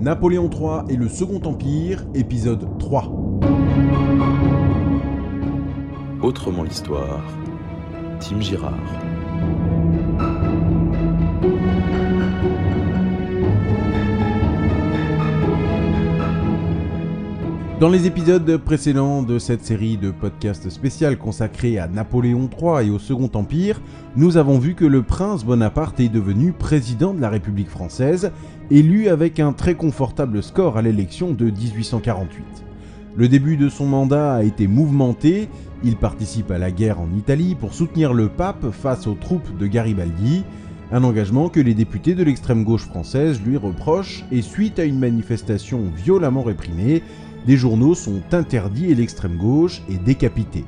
Napoléon III et le Second Empire, épisode 3. Autrement l'histoire, Tim Girard. Dans les épisodes précédents de cette série de podcasts spécial consacrés à Napoléon III et au Second Empire, nous avons vu que le prince Bonaparte est devenu président de la République française, élu avec un très confortable score à l'élection de 1848. Le début de son mandat a été mouvementé, il participe à la guerre en Italie pour soutenir le pape face aux troupes de Garibaldi, un engagement que les députés de l'extrême gauche française lui reprochent et suite à une manifestation violemment réprimée, des journaux sont interdits et l'extrême gauche est décapitée.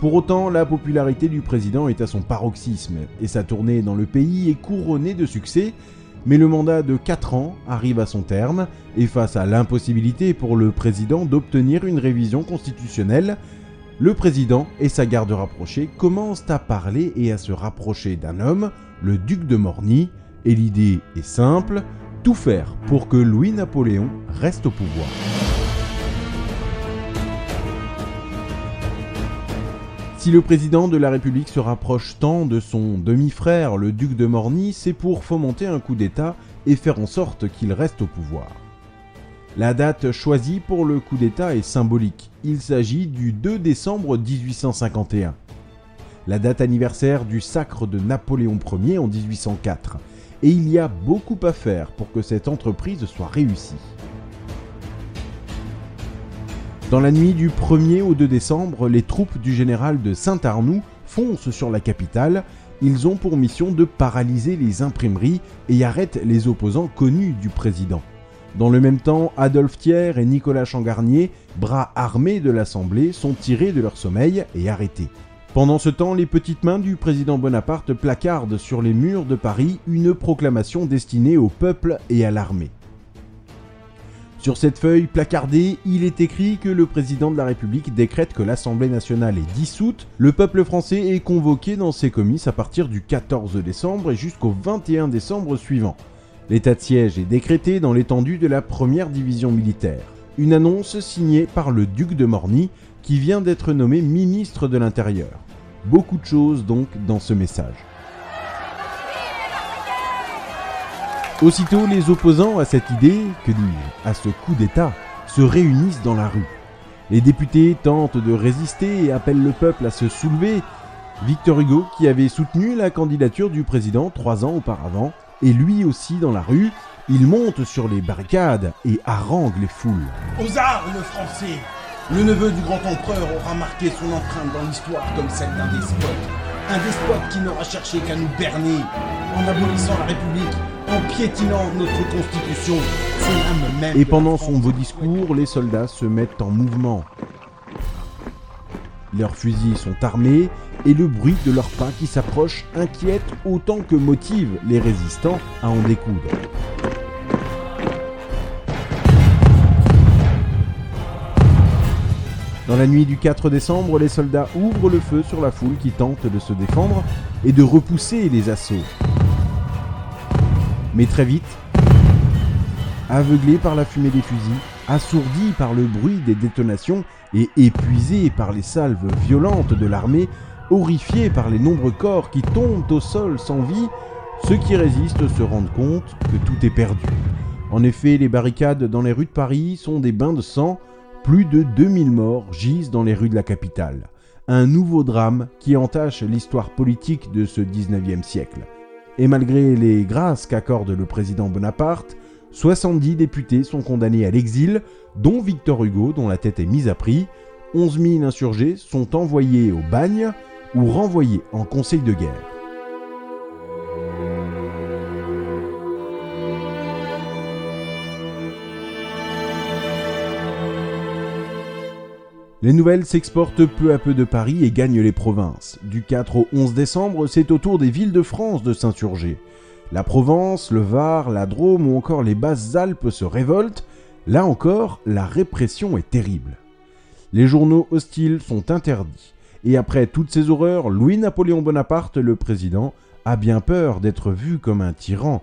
Pour autant, la popularité du président est à son paroxysme et sa tournée dans le pays est couronnée de succès, mais le mandat de 4 ans arrive à son terme et face à l'impossibilité pour le président d'obtenir une révision constitutionnelle, le président et sa garde rapprochée commencent à parler et à se rapprocher d'un homme, le duc de Morny, et l'idée est simple, tout faire pour que Louis-Napoléon reste au pouvoir. Si le président de la République se rapproche tant de son demi-frère, le duc de Morny, c'est pour fomenter un coup d'État et faire en sorte qu'il reste au pouvoir. La date choisie pour le coup d'État est symbolique. Il s'agit du 2 décembre 1851. La date anniversaire du sacre de Napoléon Ier en 1804. Et il y a beaucoup à faire pour que cette entreprise soit réussie. Dans la nuit du 1er au 2 décembre, les troupes du général de Saint-Arnoux foncent sur la capitale. Ils ont pour mission de paralyser les imprimeries et arrêtent les opposants connus du président. Dans le même temps, Adolphe Thiers et Nicolas Changarnier, bras armés de l'Assemblée, sont tirés de leur sommeil et arrêtés. Pendant ce temps, les petites mains du président Bonaparte placardent sur les murs de Paris une proclamation destinée au peuple et à l'armée. Sur cette feuille placardée, il est écrit que le président de la République décrète que l'Assemblée nationale est dissoute, le peuple français est convoqué dans ses comices à partir du 14 décembre et jusqu'au 21 décembre suivant. L'état de siège est décrété dans l'étendue de la première division militaire. Une annonce signée par le duc de Morny, qui vient d'être nommé ministre de l'Intérieur. Beaucoup de choses donc dans ce message. Aussitôt, les opposants à cette idée, que dis-je, à ce coup d'État, se réunissent dans la rue. Les députés tentent de résister et appellent le peuple à se soulever. Victor Hugo, qui avait soutenu la candidature du président trois ans auparavant, est lui aussi dans la rue. Il monte sur les barricades et harangue les foules. Aux armes, Français Le neveu du grand empereur aura marqué son empreinte dans l'histoire comme celle d'un despote. Un despote qui n'aura cherché qu'à nous berner. En abolissant la République, en piétinant notre Constitution, même. Et pendant son beau discours, les soldats se mettent en mouvement. Leurs fusils sont armés et le bruit de leurs pas qui s'approchent inquiète autant que motive les résistants à en découdre. Dans la nuit du 4 décembre, les soldats ouvrent le feu sur la foule qui tente de se défendre et de repousser les assauts. Mais très vite, aveuglés par la fumée des fusils, assourdis par le bruit des détonations et épuisés par les salves violentes de l'armée, horrifiés par les nombreux corps qui tombent au sol sans vie, ceux qui résistent se rendent compte que tout est perdu. En effet, les barricades dans les rues de Paris sont des bains de sang, plus de 2000 morts gisent dans les rues de la capitale. Un nouveau drame qui entache l'histoire politique de ce 19e siècle. Et malgré les grâces qu'accorde le président Bonaparte, 70 députés sont condamnés à l'exil, dont Victor Hugo, dont la tête est mise à prix. 11 000 insurgés sont envoyés au bagne ou renvoyés en conseil de guerre. Les nouvelles s'exportent peu à peu de Paris et gagnent les provinces. Du 4 au 11 décembre, c'est au tour des villes de France de s'insurger. La Provence, le Var, la Drôme ou encore les Basses-Alpes se révoltent. Là encore, la répression est terrible. Les journaux hostiles sont interdits. Et après toutes ces horreurs, Louis-Napoléon Bonaparte, le président, a bien peur d'être vu comme un tyran.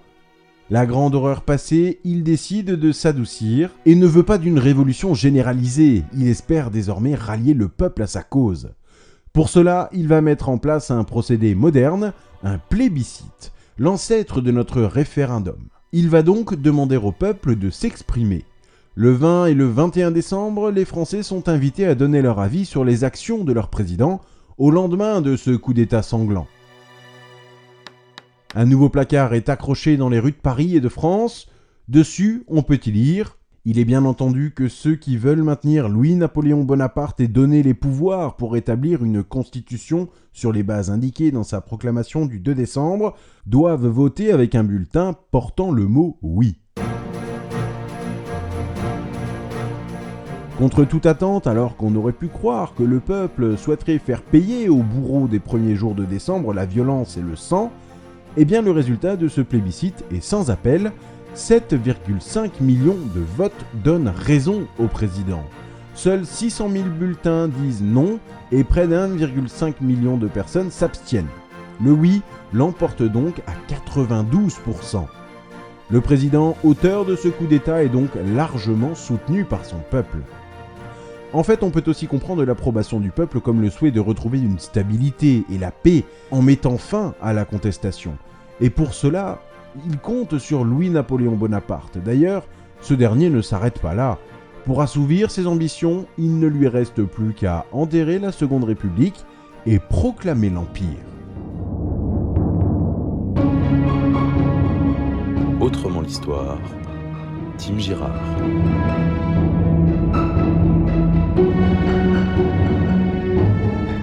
La grande horreur passée, il décide de s'adoucir et ne veut pas d'une révolution généralisée, il espère désormais rallier le peuple à sa cause. Pour cela, il va mettre en place un procédé moderne, un plébiscite, l'ancêtre de notre référendum. Il va donc demander au peuple de s'exprimer. Le 20 et le 21 décembre, les Français sont invités à donner leur avis sur les actions de leur président au lendemain de ce coup d'État sanglant. Un nouveau placard est accroché dans les rues de Paris et de France. Dessus, on peut y lire Il est bien entendu que ceux qui veulent maintenir Louis-Napoléon Bonaparte et donner les pouvoirs pour établir une constitution sur les bases indiquées dans sa proclamation du 2 décembre doivent voter avec un bulletin portant le mot oui. Contre toute attente, alors qu'on aurait pu croire que le peuple souhaiterait faire payer aux bourreaux des premiers jours de décembre la violence et le sang, eh bien le résultat de ce plébiscite est sans appel, 7,5 millions de votes donnent raison au président. Seuls 600 000 bulletins disent non et près d'1,5 million de personnes s'abstiennent. Le oui l'emporte donc à 92%. Le président, auteur de ce coup d'État, est donc largement soutenu par son peuple. En fait, on peut aussi comprendre l'approbation du peuple comme le souhait de retrouver une stabilité et la paix en mettant fin à la contestation. Et pour cela, il compte sur Louis-Napoléon Bonaparte. D'ailleurs, ce dernier ne s'arrête pas là. Pour assouvir ses ambitions, il ne lui reste plus qu'à enterrer la Seconde République et proclamer l'Empire. Autrement l'histoire, Tim Girard.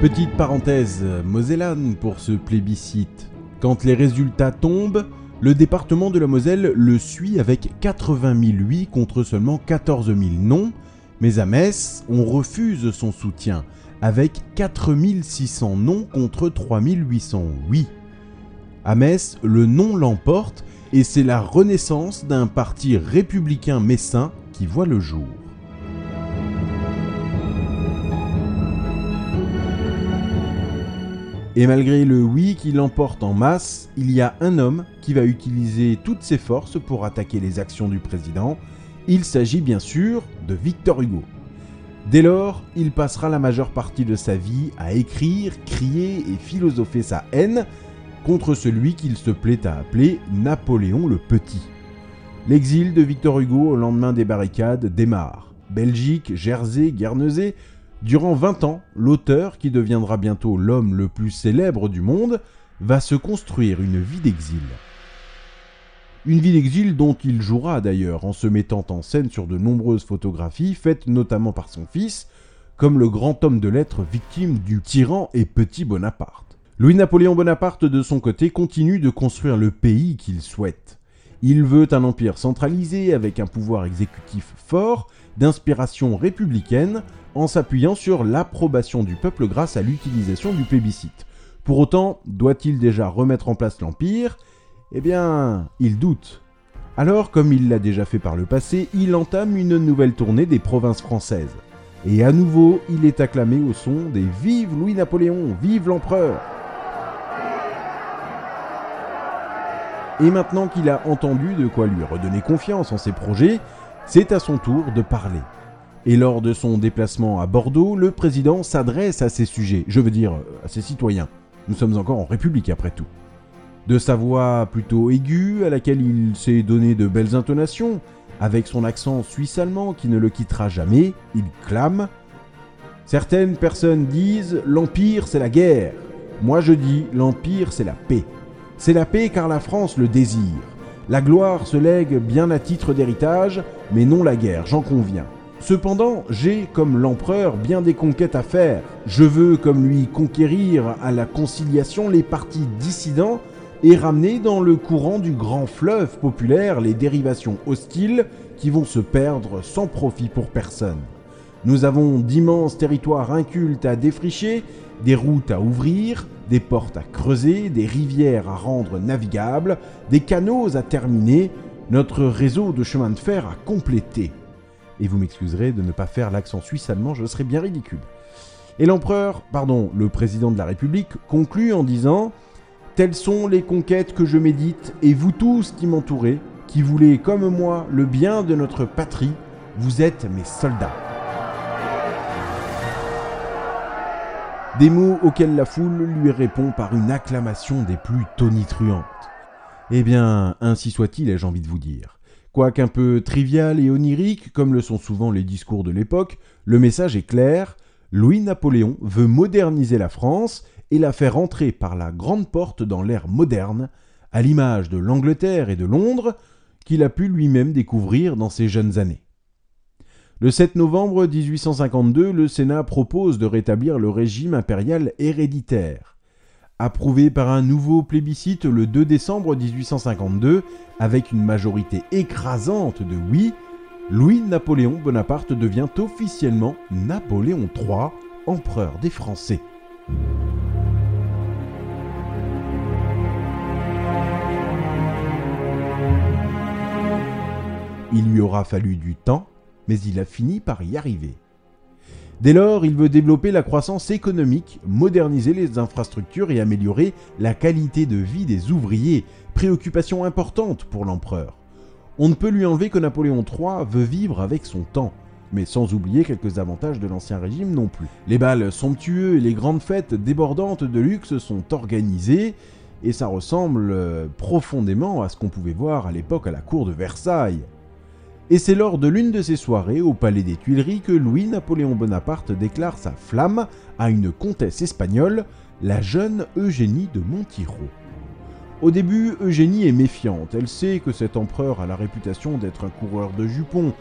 Petite parenthèse mosellane pour ce plébiscite. Quand les résultats tombent, le département de la Moselle le suit avec 80 000 oui contre seulement 14 000 non, mais à Metz, on refuse son soutien avec 4 600 non contre 3 800 oui. À Metz, le non l'emporte et c'est la renaissance d'un parti républicain messin qui voit le jour. Et malgré le oui qui l'emporte en masse, il y a un homme qui va utiliser toutes ses forces pour attaquer les actions du président. Il s'agit bien sûr de Victor Hugo. Dès lors, il passera la majeure partie de sa vie à écrire, crier et philosopher sa haine contre celui qu'il se plaît à appeler Napoléon le Petit. L'exil de Victor Hugo au lendemain des barricades démarre. Belgique, Jersey, Guernesey Durant 20 ans, l'auteur, qui deviendra bientôt l'homme le plus célèbre du monde, va se construire une vie d'exil. Une vie d'exil dont il jouera d'ailleurs en se mettant en scène sur de nombreuses photographies faites notamment par son fils, comme le grand homme de lettres victime du tyran et petit Bonaparte. Louis-Napoléon Bonaparte de son côté continue de construire le pays qu'il souhaite. Il veut un empire centralisé avec un pouvoir exécutif fort, d'inspiration républicaine, en s'appuyant sur l'approbation du peuple grâce à l'utilisation du plébiscite. Pour autant, doit-il déjà remettre en place l'Empire? Eh bien, il doute. Alors, comme il l'a déjà fait par le passé, il entame une nouvelle tournée des provinces françaises. Et à nouveau, il est acclamé au son des Vive Louis-Napoléon, vive l'empereur Et maintenant qu'il a entendu de quoi lui redonner confiance en ses projets, c'est à son tour de parler. Et lors de son déplacement à Bordeaux, le président s'adresse à ses sujets, je veux dire à ses citoyens. Nous sommes encore en République après tout. De sa voix plutôt aiguë, à laquelle il s'est donné de belles intonations, avec son accent suisse-allemand qui ne le quittera jamais, il clame Certaines personnes disent l'Empire c'est la guerre. Moi je dis l'Empire c'est la paix. C'est la paix car la France le désire. La gloire se lègue bien à titre d'héritage, mais non la guerre, j'en conviens. Cependant, j'ai, comme l'empereur, bien des conquêtes à faire. Je veux, comme lui, conquérir à la conciliation les partis dissidents et ramener dans le courant du grand fleuve populaire les dérivations hostiles qui vont se perdre sans profit pour personne. Nous avons d'immenses territoires incultes à défricher, des routes à ouvrir, des portes à creuser, des rivières à rendre navigables, des canaux à terminer, notre réseau de chemins de fer à compléter. Et vous m'excuserez de ne pas faire l'accent suisse-allemand, je serais bien ridicule. Et l'empereur, pardon, le président de la République, conclut en disant Telles sont les conquêtes que je médite, et vous tous qui m'entourez, qui voulez comme moi le bien de notre patrie, vous êtes mes soldats. Des mots auxquels la foule lui répond par une acclamation des plus tonitruantes. Eh bien, ainsi soit-il, ai-je envie de vous dire. Quoiqu'un peu trivial et onirique, comme le sont souvent les discours de l'époque, le message est clair, Louis-Napoléon veut moderniser la France et la faire entrer par la grande porte dans l'ère moderne, à l'image de l'Angleterre et de Londres, qu'il a pu lui-même découvrir dans ses jeunes années. Le 7 novembre 1852, le Sénat propose de rétablir le régime impérial héréditaire. Approuvé par un nouveau plébiscite le 2 décembre 1852, avec une majorité écrasante de oui, Louis-Napoléon Bonaparte devient officiellement Napoléon III, empereur des Français. Il lui aura fallu du temps, mais il a fini par y arriver. Dès lors, il veut développer la croissance économique, moderniser les infrastructures et améliorer la qualité de vie des ouvriers, préoccupation importante pour l'empereur. On ne peut lui enlever que Napoléon III veut vivre avec son temps, mais sans oublier quelques avantages de l'ancien régime non plus. Les bals somptueux et les grandes fêtes débordantes de luxe sont organisées, et ça ressemble euh, profondément à ce qu'on pouvait voir à l'époque à la cour de Versailles. Et c'est lors de l'une de ces soirées au Palais des Tuileries que Louis-Napoléon Bonaparte déclare sa flamme à une comtesse espagnole, la jeune Eugénie de Montiro. Au début, Eugénie est méfiante, elle sait que cet empereur a la réputation d'être un coureur de jupons,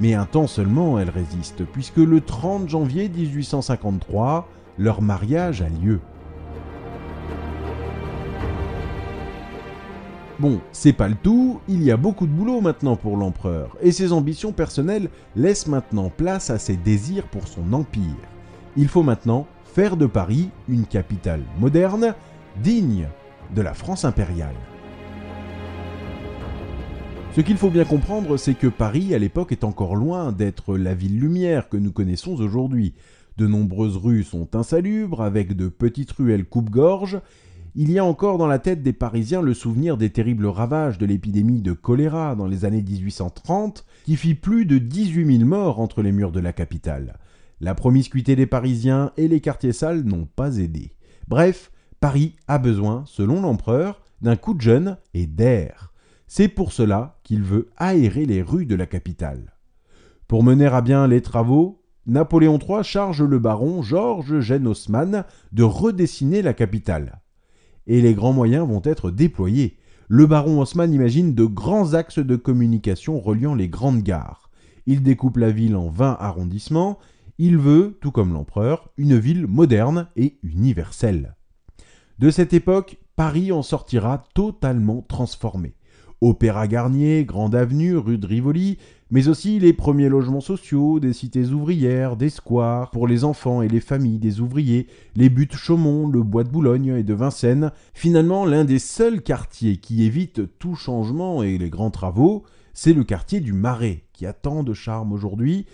mais un temps seulement elle résiste, puisque le 30 janvier 1853, leur mariage a lieu. Bon, c'est pas le tout, il y a beaucoup de boulot maintenant pour l'empereur, et ses ambitions personnelles laissent maintenant place à ses désirs pour son empire. Il faut maintenant faire de Paris une capitale moderne, digne de la France impériale. Ce qu'il faut bien comprendre, c'est que Paris, à l'époque, est encore loin d'être la ville lumière que nous connaissons aujourd'hui. De nombreuses rues sont insalubres, avec de petites ruelles coupe-gorge, il y a encore dans la tête des Parisiens le souvenir des terribles ravages de l'épidémie de choléra dans les années 1830, qui fit plus de 18 000 morts entre les murs de la capitale. La promiscuité des Parisiens et les quartiers sales n'ont pas aidé. Bref, Paris a besoin, selon l'empereur, d'un coup de jeune et d'air. C'est pour cela qu'il veut aérer les rues de la capitale. Pour mener à bien les travaux, Napoléon III charge le baron Georges Eugène Haussmann de redessiner la capitale et les grands moyens vont être déployés. Le baron Haussmann imagine de grands axes de communication reliant les grandes gares. Il découpe la ville en 20 arrondissements. Il veut, tout comme l'empereur, une ville moderne et universelle. De cette époque, Paris en sortira totalement transformé. Opéra Garnier, Grande Avenue, rue de Rivoli, mais aussi les premiers logements sociaux, des cités ouvrières, des squares pour les enfants et les familles des ouvriers, les buttes Chaumont, le bois de Boulogne et de Vincennes. Finalement, l'un des seuls quartiers qui évite tout changement et les grands travaux, c'est le quartier du Marais, qui a tant de charme aujourd'hui.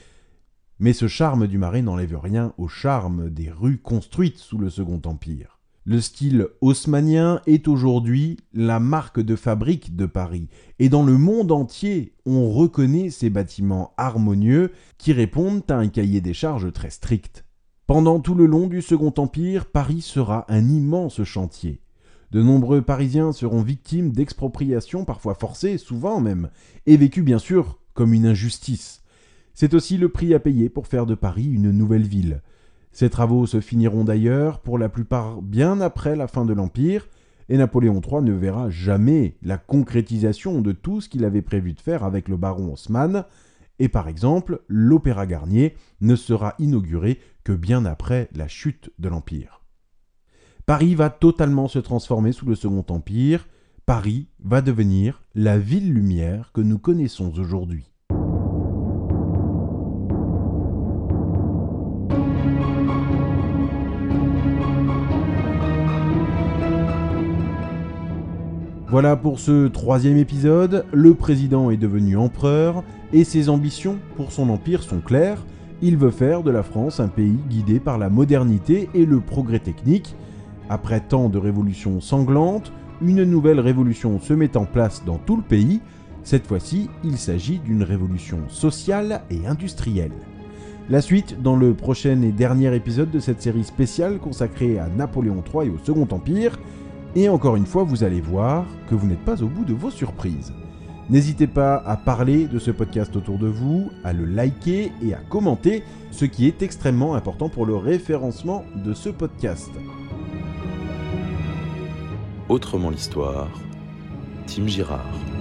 Mais ce charme du Marais n'enlève rien au charme des rues construites sous le Second Empire. Le style haussmannien est aujourd'hui la marque de fabrique de Paris, et dans le monde entier, on reconnaît ces bâtiments harmonieux qui répondent à un cahier des charges très strict. Pendant tout le long du Second Empire, Paris sera un immense chantier. De nombreux Parisiens seront victimes d'expropriations parfois forcées, souvent même, et vécues bien sûr comme une injustice. C'est aussi le prix à payer pour faire de Paris une nouvelle ville. Ces travaux se finiront d'ailleurs pour la plupart bien après la fin de l'Empire, et Napoléon III ne verra jamais la concrétisation de tout ce qu'il avait prévu de faire avec le baron Haussmann, et par exemple, l'Opéra Garnier ne sera inauguré que bien après la chute de l'Empire. Paris va totalement se transformer sous le Second Empire, Paris va devenir la ville lumière que nous connaissons aujourd'hui. Voilà pour ce troisième épisode, le président est devenu empereur et ses ambitions pour son empire sont claires. Il veut faire de la France un pays guidé par la modernité et le progrès technique. Après tant de révolutions sanglantes, une nouvelle révolution se met en place dans tout le pays. Cette fois-ci, il s'agit d'une révolution sociale et industrielle. La suite dans le prochain et dernier épisode de cette série spéciale consacrée à Napoléon III et au Second Empire. Et encore une fois, vous allez voir que vous n'êtes pas au bout de vos surprises. N'hésitez pas à parler de ce podcast autour de vous, à le liker et à commenter, ce qui est extrêmement important pour le référencement de ce podcast. Autrement l'histoire, Tim Girard.